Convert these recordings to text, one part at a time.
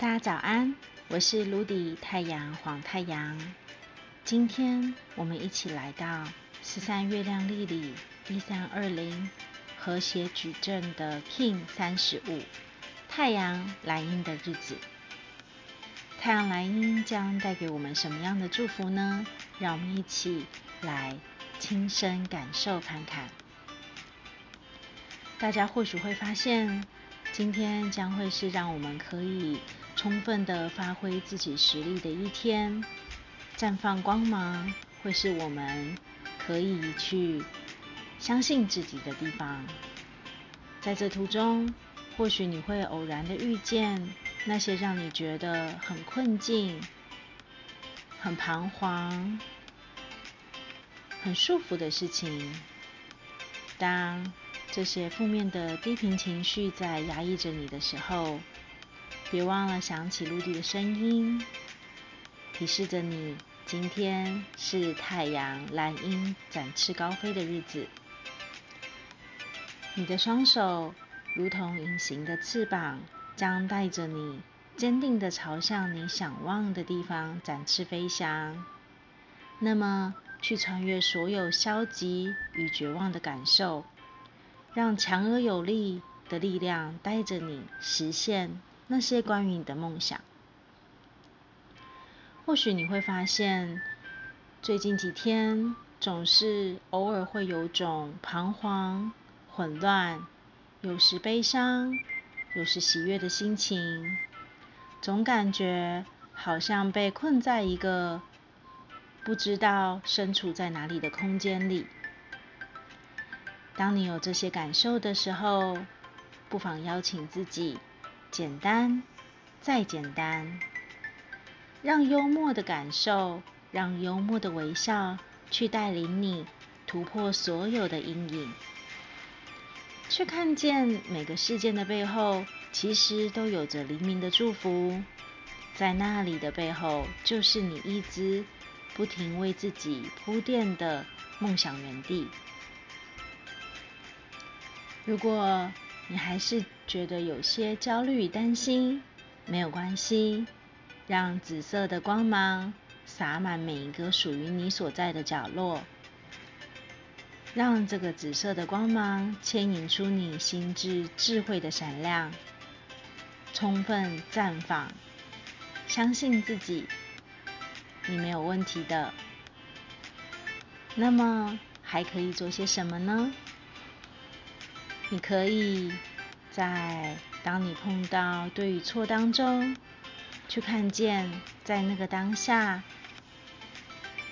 大家早安，我是卢迪太阳黄太阳。今天我们一起来到十三月亮历里一三二零和谐矩阵的 King 三十五太阳蓝鹰的日子。太阳蓝鹰将带给我们什么样的祝福呢？让我们一起来亲身感受看看。大家或许会发现，今天将会是让我们可以。充分的发挥自己实力的一天，绽放光芒，会是我们可以去相信自己的地方。在这途中，或许你会偶然的遇见那些让你觉得很困境、很彷徨、很束缚的事情。当这些负面的低频情绪在压抑着你的时候，别忘了想起陆地的声音，提示着你，今天是太阳蓝鹰展翅高飞的日子。你的双手如同隐形的翅膀，将带着你坚定的朝向你想望的地方展翅飞翔。那么，去穿越所有消极与绝望的感受，让强而有力的力量带着你实现。那些关于你的梦想，或许你会发现，最近几天总是偶尔会有种彷徨、混乱，有时悲伤，有时喜悦的心情，总感觉好像被困在一个不知道身处在哪里的空间里。当你有这些感受的时候，不妨邀请自己。简单，再简单，让幽默的感受，让幽默的微笑，去带领你突破所有的阴影，去看见每个事件的背后，其实都有着黎明的祝福，在那里的背后，就是你一直不停为自己铺垫的梦想原地。如果你还是觉得有些焦虑担心，没有关系，让紫色的光芒洒满每一个属于你所在的角落，让这个紫色的光芒牵引出你心智智慧的闪亮，充分绽放。相信自己，你没有问题的。那么还可以做些什么呢？你可以在当你碰到对与错当中，去看见在那个当下，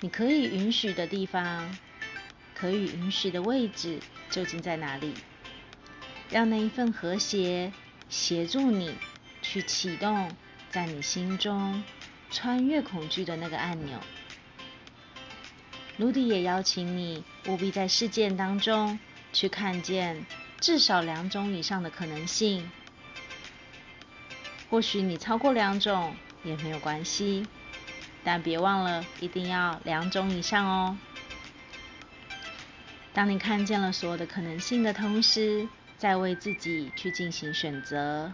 你可以允许的地方，可以允许的位置究竟在哪里？让那一份和谐协助你去启动在你心中穿越恐惧的那个按钮。卢迪也邀请你务必在事件当中去看见。至少两种以上的可能性，或许你超过两种也没有关系，但别忘了一定要两种以上哦。当你看见了所有的可能性的同时，再为自己去进行选择，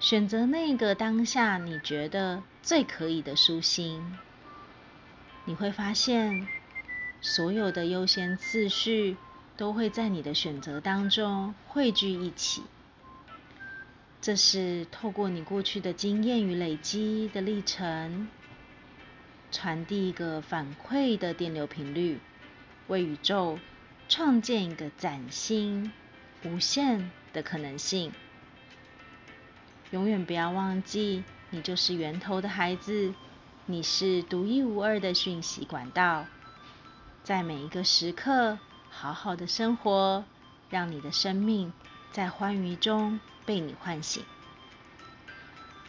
选择那个当下你觉得最可以的舒心，你会发现所有的优先次序。都会在你的选择当中汇聚一起。这是透过你过去的经验与累积的历程，传递一个反馈的电流频率，为宇宙创建一个崭新、无限的可能性。永远不要忘记，你就是源头的孩子，你是独一无二的讯息管道，在每一个时刻。好好的生活，让你的生命在欢愉中被你唤醒。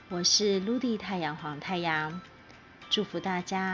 我是陆地太阳黄太阳，祝福大家。